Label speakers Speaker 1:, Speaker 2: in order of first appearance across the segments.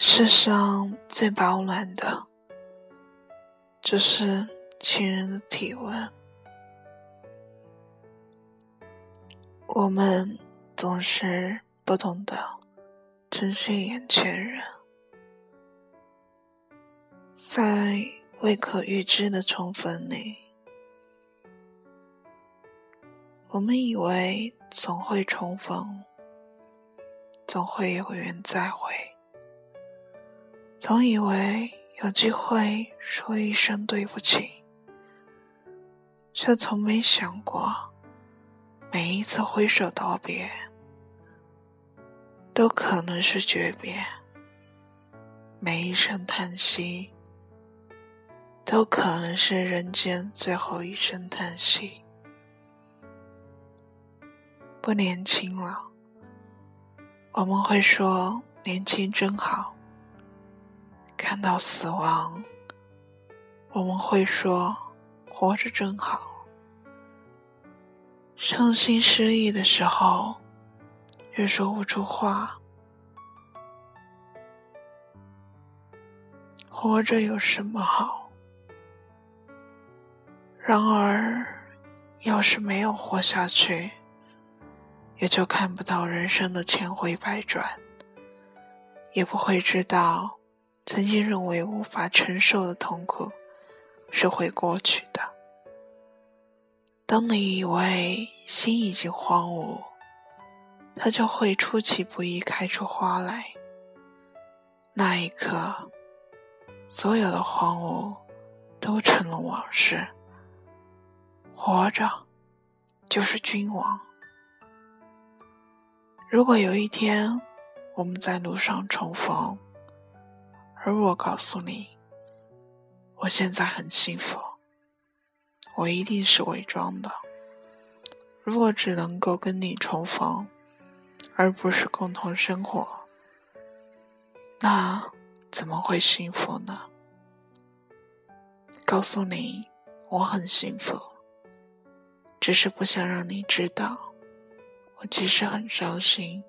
Speaker 1: 世上最保暖的，就是情人的体温。我们总是不懂得珍惜眼前人，在未可预知的重逢里，我们以为总会重逢，总会有缘再会。总以为有机会说一声对不起，却从没想过，每一次挥手道别，都可能是诀别；每一声叹息，都可能是人间最后一声叹息。不年轻了，我们会说年轻真好。看到死亡，我们会说活着真好。伤心失意的时候，却说不出话。活着有什么好？然而，要是没有活下去，也就看不到人生的千回百转，也不会知道。曾经认为无法承受的痛苦是会过去的。当你以为心已经荒芜，它就会出其不意开出花来。那一刻，所有的荒芜都成了往事。活着就是君王。如果有一天我们在路上重逢，而我告诉你，我现在很幸福。我一定是伪装的。如果只能够跟你重逢，而不是共同生活，那怎么会幸福呢？告诉你，我很幸福，只是不想让你知道，我其实很伤心。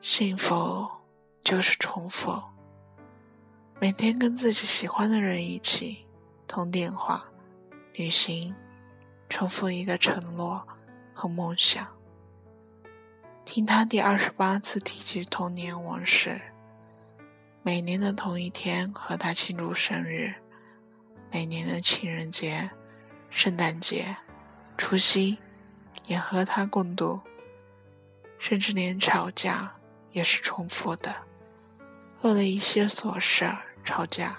Speaker 1: 幸福。就是重复，每天跟自己喜欢的人一起通电话、旅行，重复一个承诺和梦想。听他第二十八次提及童年往事，每年的同一天和他庆祝生日，每年的情人节、圣诞节、除夕也和他共度，甚至连吵架也是重复的。为了一些琐事吵架，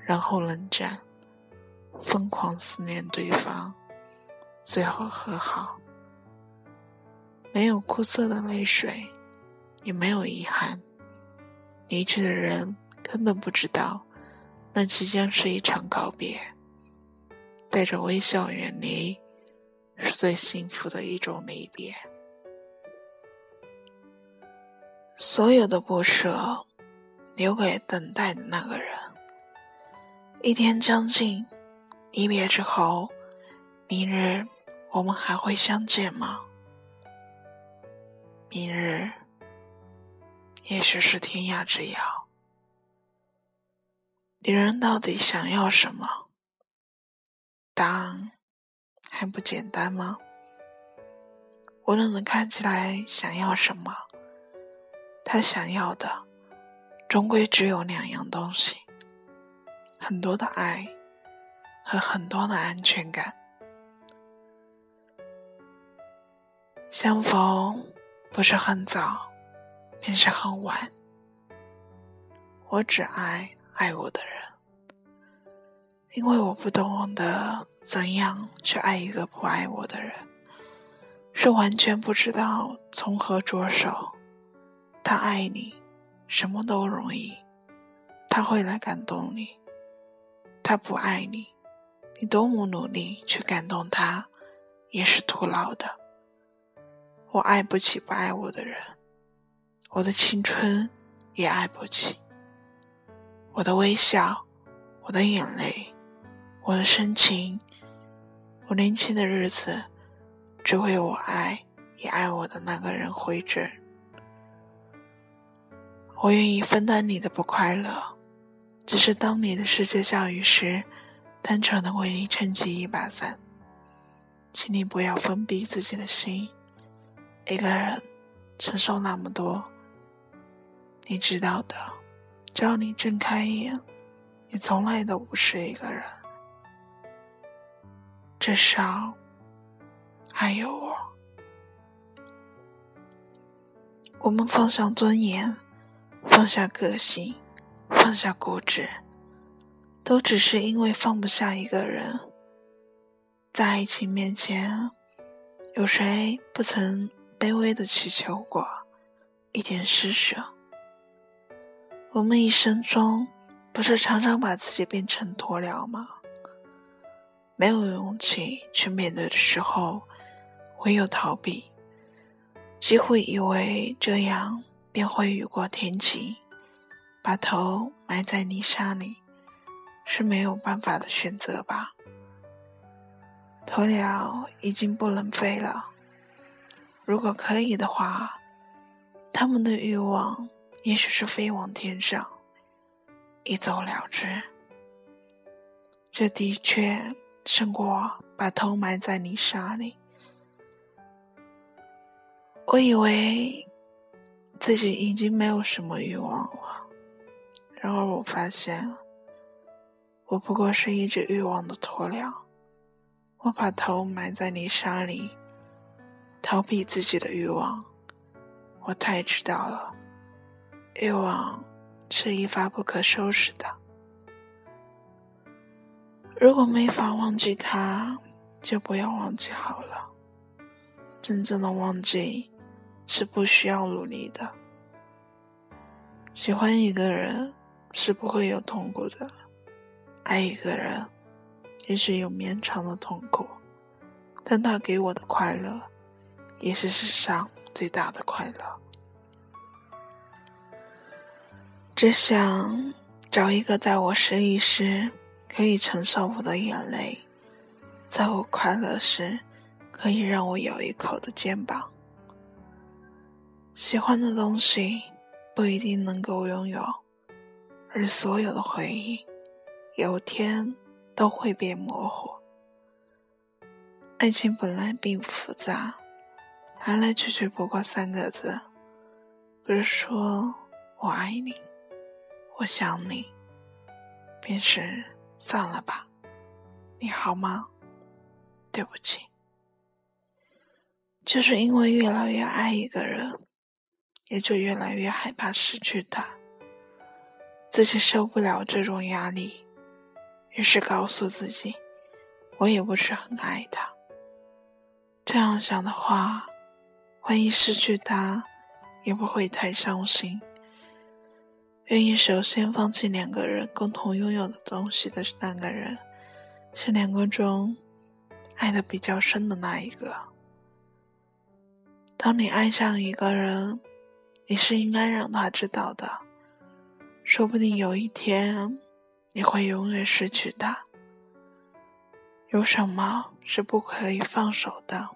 Speaker 1: 然后冷战，疯狂思念对方，最后和好。没有苦涩的泪水，也没有遗憾。离去的人根本不知道，那即将是一场告别。带着微笑远离，是最幸福的一种离别。所有的不舍。留给等待的那个人。一天将近，离别之后，明日我们还会相见吗？明日，也许是天涯之遥。女人到底想要什么？答案还不简单吗？无论你看起来想要什么，他想要的。终归只有两样东西：很多的爱和很多的安全感。相逢不是很早，便是很晚。我只爱爱我的人，因为我不懂得怎样去爱一个不爱我的人，是完全不知道从何着手。他爱你。什么都容易，他会来感动你。他不爱你，你多么努力去感动他，也是徒劳的。我爱不起不爱我的人，我的青春也爱不起。我的微笑，我的眼泪，我的深情，我年轻的日子，只为我爱也爱我的那个人回着。我愿意分担你的不快乐，只是当你的世界下雨时，单纯的为你撑起一把伞。请你不要封闭自己的心，一个人承受那么多，你知道的。只要你睁开眼，你从来都不是一个人，至少还有我。我们放下尊严，放下个性，放下固执，都只是因为放不下一个人。在爱情面前，有谁不曾卑微的祈求过一点施舍？我们一生中，不是常常把自己变成鸵鸟吗？没有勇气去面对的时候，唯有逃避，几乎以为这样便会雨过天晴，把头埋在泥沙里，是没有办法的选择吧。鸵鸟已经不能飞了。如果可以的话，他们的欲望也许是飞往天上，一走了之。这的确胜过把头埋在泥沙里。我以为自己已经没有什么欲望了，然而我发现，我不过是一只欲望的鸵鸟。我把头埋在泥沙里，逃避自己的欲望。我太知道了，欲望是一发不可收拾的。如果没法忘记他，就不要忘记好了。真正的忘记是不需要努力的。喜欢一个人是不会有痛苦的，爱一个人。也许有绵长的痛苦，但他给我的快乐，也是世上最大的快乐。只想找一个在我失意时可以承受我的眼泪，在我快乐时可以让我咬一口的肩膀。喜欢的东西不一定能够拥有，而所有的回忆，有天。都会变模糊。爱情本来并不复杂，来来去去不过三个字，不是说我爱你，我想你，便是算了吧。你好吗？对不起。就是因为越来越爱一个人，也就越来越害怕失去他，自己受不了这种压力。于是告诉自己，我也不是很爱他。这样想的话，万一失去他，也不会太伤心。愿意首先放弃两个人共同拥有的东西的那个人，是两个中爱的比较深的那一个。当你爱上一个人，你是应该让他知道的，说不定有一天。你会永远失去他。有什么是不可以放手的？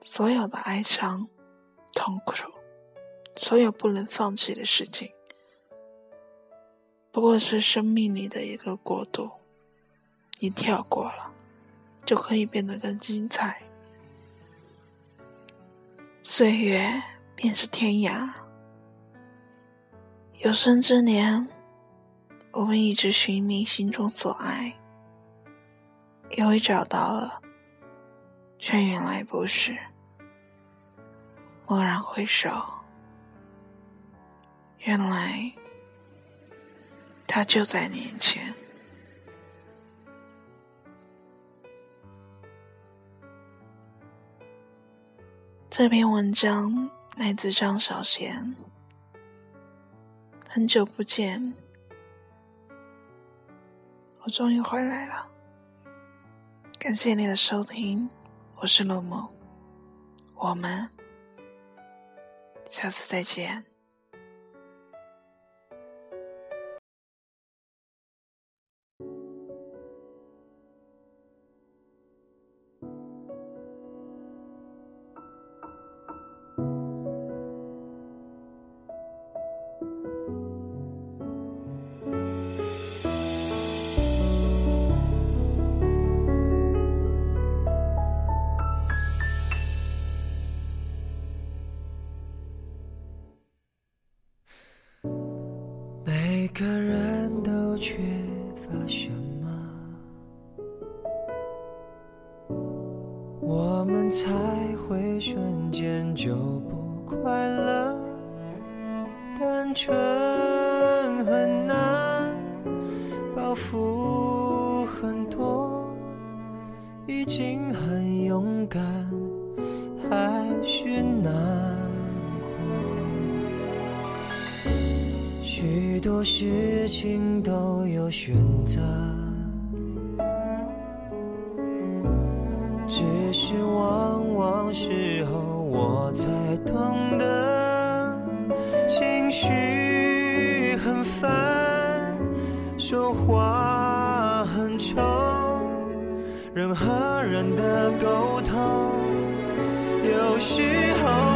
Speaker 1: 所有的哀伤、痛苦，所有不能放弃的事情，不过是生命里的一个过渡。你跳过了，就可以变得更精彩。岁月便是天涯，有生之年。我们一直寻觅心中所爱，以为找到了，却原来不是。蓦然回首，原来他就在眼前。这篇文章来自张小娴。很久不见。我终于回来了，感谢你的收听，我是陆梦，我们下次再见。
Speaker 2: 乏什么，我们才会瞬间就不快乐？单纯很难，包袱很多，已经很勇敢，还是难。许多事情都有选择，只是往往时候我才懂得，情绪很烦，说话很冲，人和人的沟通有时候，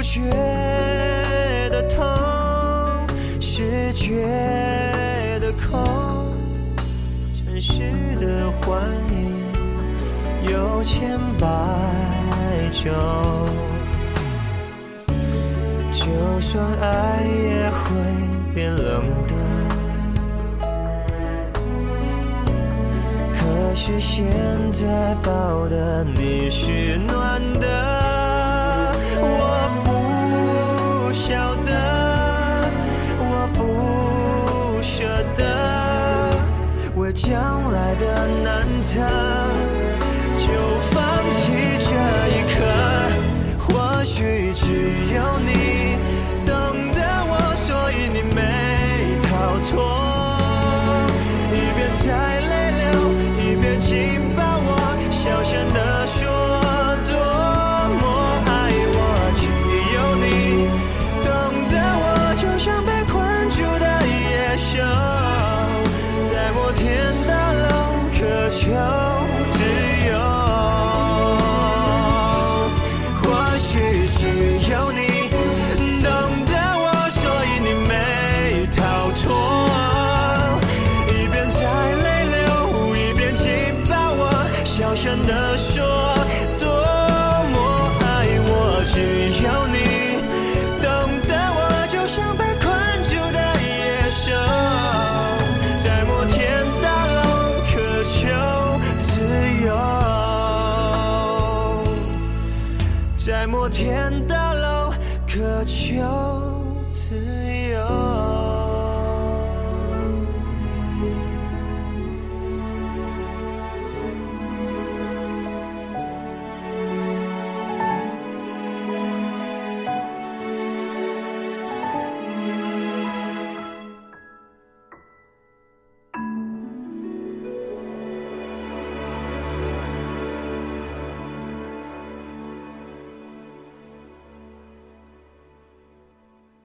Speaker 2: 不觉得痛，是觉得空，真实的幻影有千百种。就算爱也会变冷的，可是现在抱的你是暖天大楼渴求。